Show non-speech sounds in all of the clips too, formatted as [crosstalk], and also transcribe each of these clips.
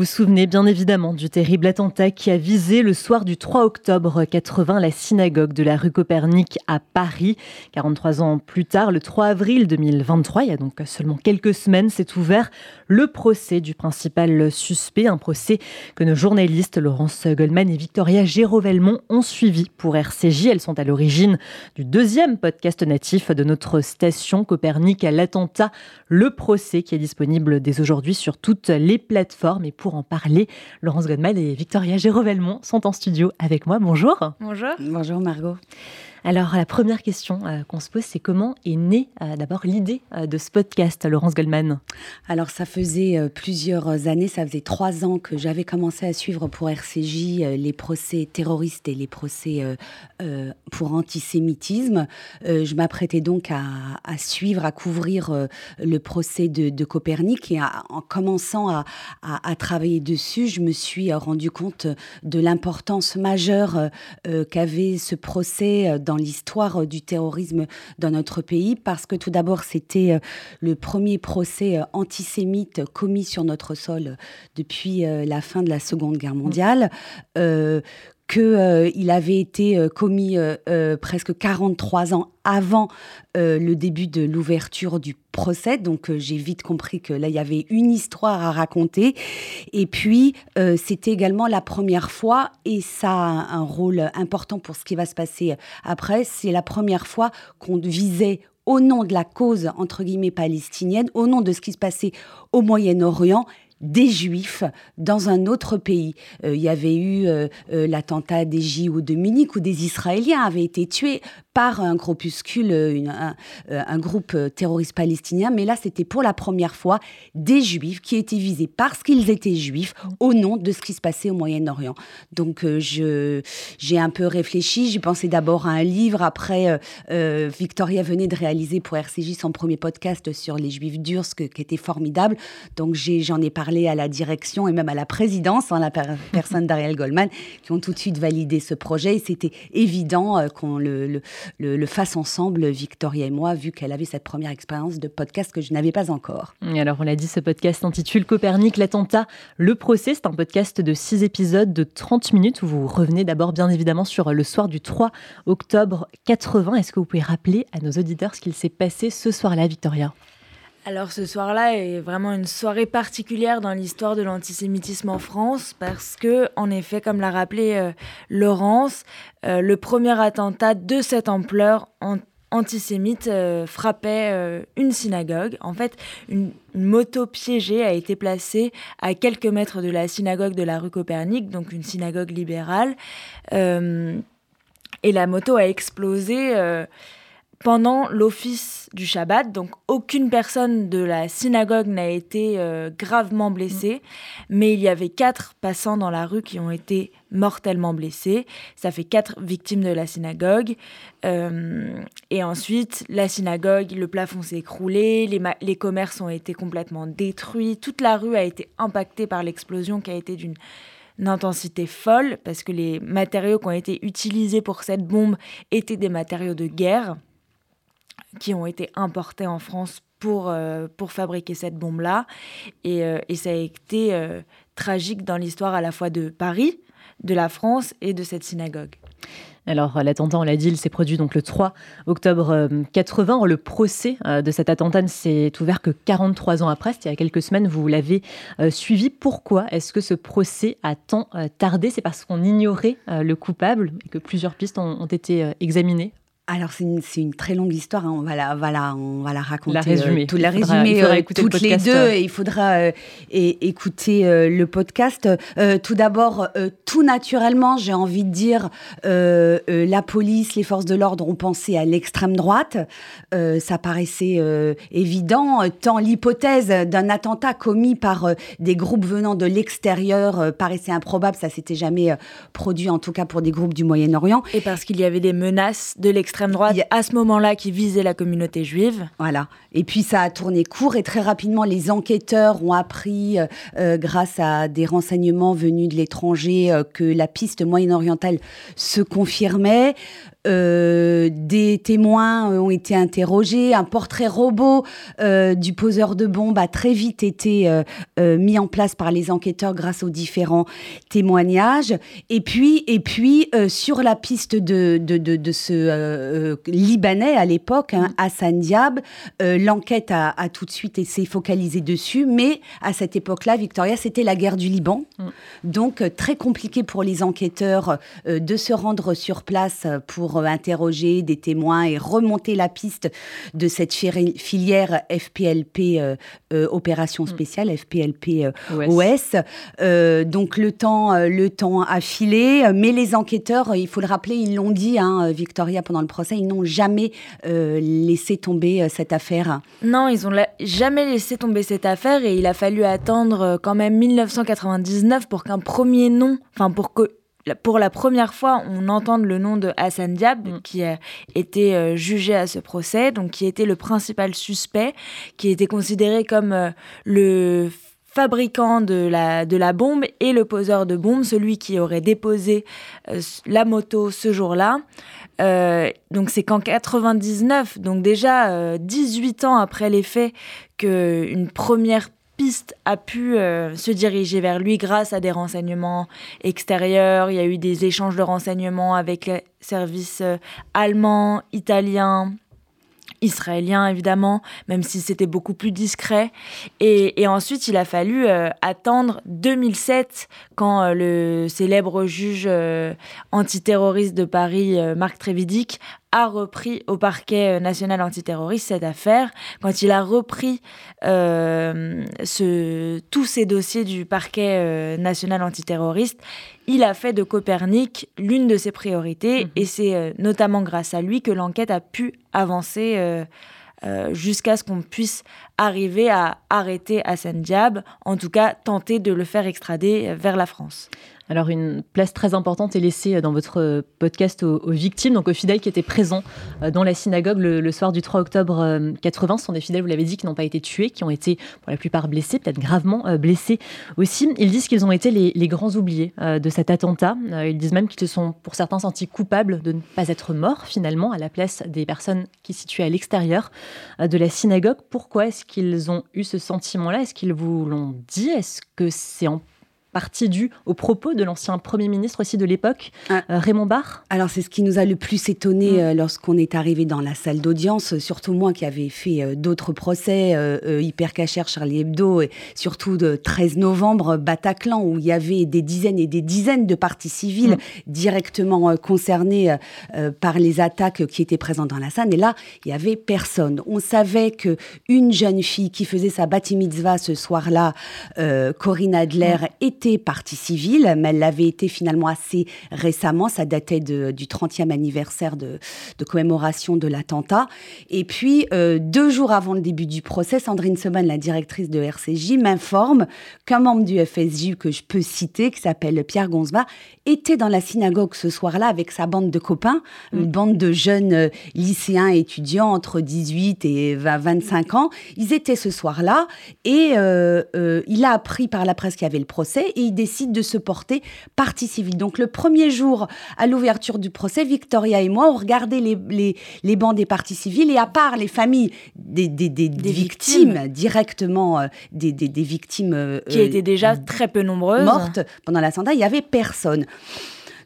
vous souvenez bien évidemment du terrible attentat qui a visé le soir du 3 octobre 80 la synagogue de la rue Copernic à Paris. 43 ans plus tard, le 3 avril 2023, il y a donc seulement quelques semaines, s'est ouvert le procès du principal suspect, un procès que nos journalistes Laurence Goldman et Victoria Gérovelmont ont suivi pour RCJ. Elles sont à l'origine du deuxième podcast natif de notre station Copernic à l'attentat, le procès qui est disponible dès aujourd'hui sur toutes les plateformes. Et pour en parler, Laurence Goldman et Victoria Gérovelmont sont en studio avec moi. Bonjour. Bonjour. Bonjour Margot. Alors, la première question euh, qu'on se pose, c'est comment est née euh, d'abord l'idée euh, de ce podcast, Laurence Goldman? Alors, ça faisait plusieurs années, ça faisait trois ans que j'avais commencé à suivre pour RCJ les procès terroristes et les procès pour antisémitisme. je m'apprêtais donc à, suivre, à couvrir le procès de, Copernic et en commençant à, à, travailler dessus, je me suis rendu compte de l'importance majeure qu'avait ce procès l'histoire euh, du terrorisme dans notre pays, parce que tout d'abord, c'était euh, le premier procès euh, antisémite commis sur notre sol depuis la fin de la Seconde Guerre mondiale. Qu'il avait été commis presque 43 ans avant le début de l'ouverture du procès. Donc j'ai vite compris que là, il y avait une histoire à raconter. Et puis, c'était également la première fois, et ça a un rôle important pour ce qui va se passer après, c'est la première fois qu'on visait au nom de la cause, entre guillemets, palestinienne, au nom de ce qui se passait au Moyen-Orient, des Juifs dans un autre pays. Euh, il y avait eu euh, euh, l'attentat des JO de Munich où des Israéliens avaient été tués un groupuscule, un, groupe terroriste palestinien. Mais là, c'était pour la première fois des Juifs qui étaient visés parce qu'ils étaient Juifs au nom de ce qui se passait au Moyen-Orient. Donc, je j'ai un peu réfléchi. J'ai pensé d'abord à un livre. Après, Victoria venait de réaliser pour RCJ son premier podcast sur les Juifs durs, qui était formidable. Donc, j'en ai parlé à la direction et même à la présidence, en hein, la [laughs] personne d'Ariel Goldman, qui ont tout de suite validé ce projet. Et c'était évident euh, qu'on le, fasse ensemble, Victoria et moi, vu qu'elle avait cette première expérience de podcast que je n'avais pas encore. Et alors, on l'a dit, ce podcast s'intitule Copernic, l'attentat, le procès. C'est un podcast de six épisodes de 30 minutes où vous revenez d'abord, bien évidemment, sur le soir du 3 octobre 80. Est-ce que vous pouvez rappeler à nos auditeurs ce qu'il s'est passé ce soir-là, Victoria? Alors ce soir-là est vraiment une soirée particulière dans l'histoire de l'antisémitisme en France parce que, en effet, comme l'a rappelé euh, Laurence, euh, le premier attentat de cette ampleur antisémite euh, frappait une synagogue. En fait, une, moto piégée a été placée à quelques mètres de la synagogue de la rue Copernic, donc une synagogue libérale, et la moto a explosé pendant l'office du Shabbat. Donc aucune personne de la synagogue n'a été euh, gravement blessée, mais il y avait quatre passants dans la rue qui ont été mortellement blessés. Ça fait quatre victimes de la synagogue. Euh, et ensuite, la synagogue, le plafond s'est écroulé, les, les commerces ont été complètement détruits, toute la rue a été impactée par l'explosion qui a été d'une intensité folle parce que les matériaux qui ont été utilisés pour cette bombe étaient des matériaux de guerre qui ont été importés en France pour, euh, pour fabriquer cette bombe-là. Et, euh, et, ça a été euh, tragique dans l'histoire à la fois de Paris, de la France et de cette synagogue. Alors, l'attentat, on l'a dit, il s'est produit donc le 3 octobre 80. Le procès de cet attentat ne s'est ouvert que 43 ans après, c'était il y a quelques semaines, vous l'avez suivi. Pourquoi est-ce que ce procès a tant tardé? C'est parce qu'on ignorait le coupable et que plusieurs pistes ont été examinées alors c'est une, une, très longue histoire, hein. on, va la, voilà, on va la raconter, la résumer. Euh, tout, la résumer euh, toutes les deux, et il faudra euh, écouter le podcast. tout d'abord, tout naturellement, j'ai envie de dire, la police, les forces de l'ordre ont pensé à l'extrême droite, ça paraissait évident, tant l'hypothèse d'un attentat commis par des groupes venant de l'extérieur paraissait improbable, ça s'était jamais produit, en tout cas pour des groupes du Moyen-Orient. Et parce qu'il y avait des menaces de l'extrême droite à ce moment-là qui visait la communauté juive. Voilà. Et puis ça a tourné court et très rapidement les enquêteurs ont appris, euh, euh, grâce à des renseignements venus de l'étranger, euh, que la piste moyen-orientale se confirmait. Des témoins ont été interrogés. Un portrait robot du poseur de bombes a très vite été mis en place par les enquêteurs grâce aux différents témoignages. Et puis, et puis sur la piste de, de, de, ce Libanais à l'époque, hein, Hassan Diab, l'enquête a, a, tout de suite été focalisée dessus. Mais à cette époque-là, Victoria, c'était la guerre du Liban. Mm. Donc, très compliqué pour les enquêteurs de se rendre sur place pour interroger des témoins et remonter la piste de cette filière FPLP Opération mm. Spéciale, FPLP OS. donc le temps, le temps a filé, mais les enquêteurs, il faut le rappeler, ils l'ont dit, hein, Victoria, pendant le procès, ils n'ont jamais laissé tomber cette affaire. Non, ils n'ont jamais laissé tomber cette affaire et il a fallu attendre quand même 1999 pour qu'un premier nom, enfin pour que pour la première fois, on entend le nom de Hassan Diab, mm. qui a été euh, jugé à ce procès, donc qui était le principal suspect, qui était considéré comme euh, le fabricant de la, de la bombe et le poseur de bombe, celui qui aurait déposé euh, la moto ce jour-là. donc c'est qu'en 99, donc déjà 18 ans après les faits, qu'une première piste a pu euh, se diriger vers lui grâce à des renseignements extérieurs. Il y a eu des échanges de renseignements avec les services euh, allemands, italiens, israélien évidemment, même si c'était beaucoup plus discret. Et, ensuite, il a fallu euh, attendre 2007 quand le célèbre juge antiterroriste de Paris, Marc Trévidic, a repris au parquet national antiterroriste cette affaire. Quand il a repris ce, tous ces dossiers du parquet national antiterroriste, il a fait de Copernic l'une de ses priorités mhm. et c'est euh, notamment grâce à lui que l'enquête a pu avancer euh, euh, jusqu'à ce qu'on puisse arriver à arrêter Hassan Diab, en tout cas tenter de le faire extrader vers la France. Alors, une place très importante est laissée dans votre podcast aux, victimes, donc aux fidèles qui étaient présents euh, dans la synagogue le, soir du 3 octobre 80. Euh, Ce sont des fidèles, vous l'avez dit, qui n'ont pas été tués, qui ont été pour la plupart blessés, peut-être gravement euh, blessés aussi. Ils disent qu'ils ont été les, grands oubliés de cet attentat. Ils disent même qu'ils se sont, pour certains, sentis coupables de ne pas être morts, finalement, à la place des personnes qui se situaient à l'extérieur de la synagogue. Pourquoi est-ce qu'ils ont eu ce sentiment-là? Est-ce qu'ils vous l'ont dit? Est-ce que c'est en partie due aux propos de l'ancien Premier ministre aussi de l'époque, ah. euh, Raymond Barre Alors c'est ce qui nous a le plus étonné mm. euh, lorsqu'on est arrivé dans la salle d'audience, surtout moi qui avais fait euh, d'autres procès, Hyper Cacher, Charlie Hebdo, et surtout de 13 novembre, Bataclan, où il y avait des dizaines et des dizaines de parties civiles mm. directement concernées par les attaques qui étaient présentes dans la salle. Et là, il y avait personne. On savait que une jeune fille qui faisait sa bat mitzvah ce soir-là, Corinne Adler, mm. était partie civile, mais elle l'avait été finalement assez récemment. Ça datait du 30e anniversaire de, commémoration de l'attentat. Et puis, euh, deux jours avant le début du procès, Sandrine Seban, la directrice de RCJ, m'informe qu'un membre du FSJ que je peux citer, qui s'appelle Pierre Gonzva, était dans la synagogue ce soir-là avec sa bande de copains, une mm. bande de jeunes euh, lycéens étudiants entre 18 et 25 ans. Ils étaient ce soir-là et euh, il a appris par la presse qu'il y avait le procès et il décide de se porter partie civile. Donc le premier jour, à l'ouverture du procès, Victoria et moi, on regardait les, les, bancs des parties civiles et à part les familles des, des, victimes, directement, euh, des, victimes... Euh, qui étaient déjà très peu nombreuses. Mortes pendant la il n'y avait personne.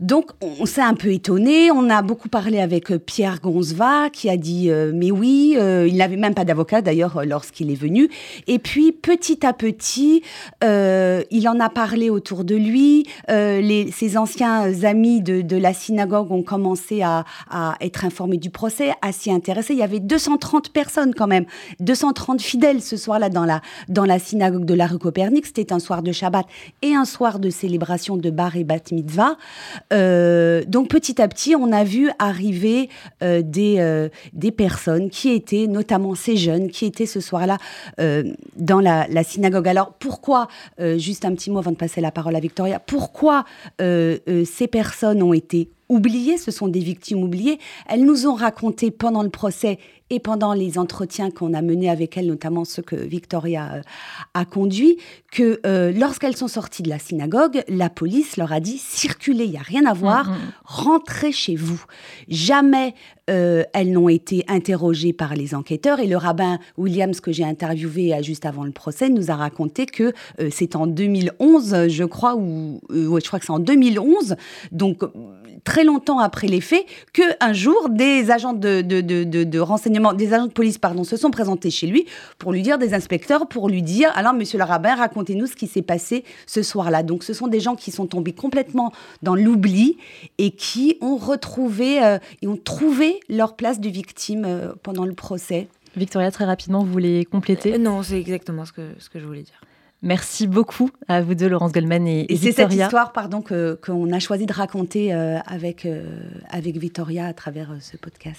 Donc, on, s'est un peu étonné. On a beaucoup parlé avec euh, Pierre Gonzva, qui a dit euh, mais oui, euh, il n'avait même pas d'avocat d'ailleurs lorsqu'il est venu. Et puis, petit à petit, il en a parlé autour de lui. Les, ses anciens amis de, la synagogue ont commencé à, être informés du procès, à s'y intéresser. Il y avait 230 personnes quand même, 230 fidèles ce soir-là dans la, dans la synagogue de la rue Copernic. C'était un soir de Shabbat et un soir de célébration de Bar et Bat Mitzvah. Euh, donc petit à petit, on a vu arriver euh, des, euh, des personnes qui étaient, notamment ces jeunes, qui étaient ce soir-là dans la, synagogue. Alors pourquoi, juste un petit mot avant de passer la parole à Victoria, pourquoi ces personnes ont été oubliées, ce sont des victimes oubliées. Elles nous ont raconté pendant le procès et pendant les entretiens qu'on a menés avec elles, notamment ceux que Victoria euh, a conduits, que euh, lorsqu'elles sont sorties de la synagogue, la police leur a dit circulez, il n'y a rien à voir, mm, mm. rentrez chez vous. Jamais euh, elles n'ont été interrogées par les enquêteurs et le rabbin Williams que j'ai interviewé juste avant le procès nous a raconté que c'est en 2011, je crois, ou je crois que c'est en 2011, donc très longtemps après les faits, que un jour des agents de, de, de, de renseignement des agents de police pardon, se sont présentés chez lui pour lui dire, des inspecteurs, pour lui dire, alors monsieur le rabbin, racontez-nous ce qui s'est passé ce soir-là. Donc ce sont des gens qui sont tombés complètement dans l'oubli et qui ont retrouvé euh, et ont trouvé leur place de victime euh, pendant le procès. Victoria, très rapidement, vous voulez compléter? Euh, Non, c'est exactement ce que, ce que je voulais dire. Merci beaucoup à vous deux, Laurence Goldman et, et, et c'est cette histoire pardon, qu'on a choisi de raconter avec, avec Victoria à travers ce podcast.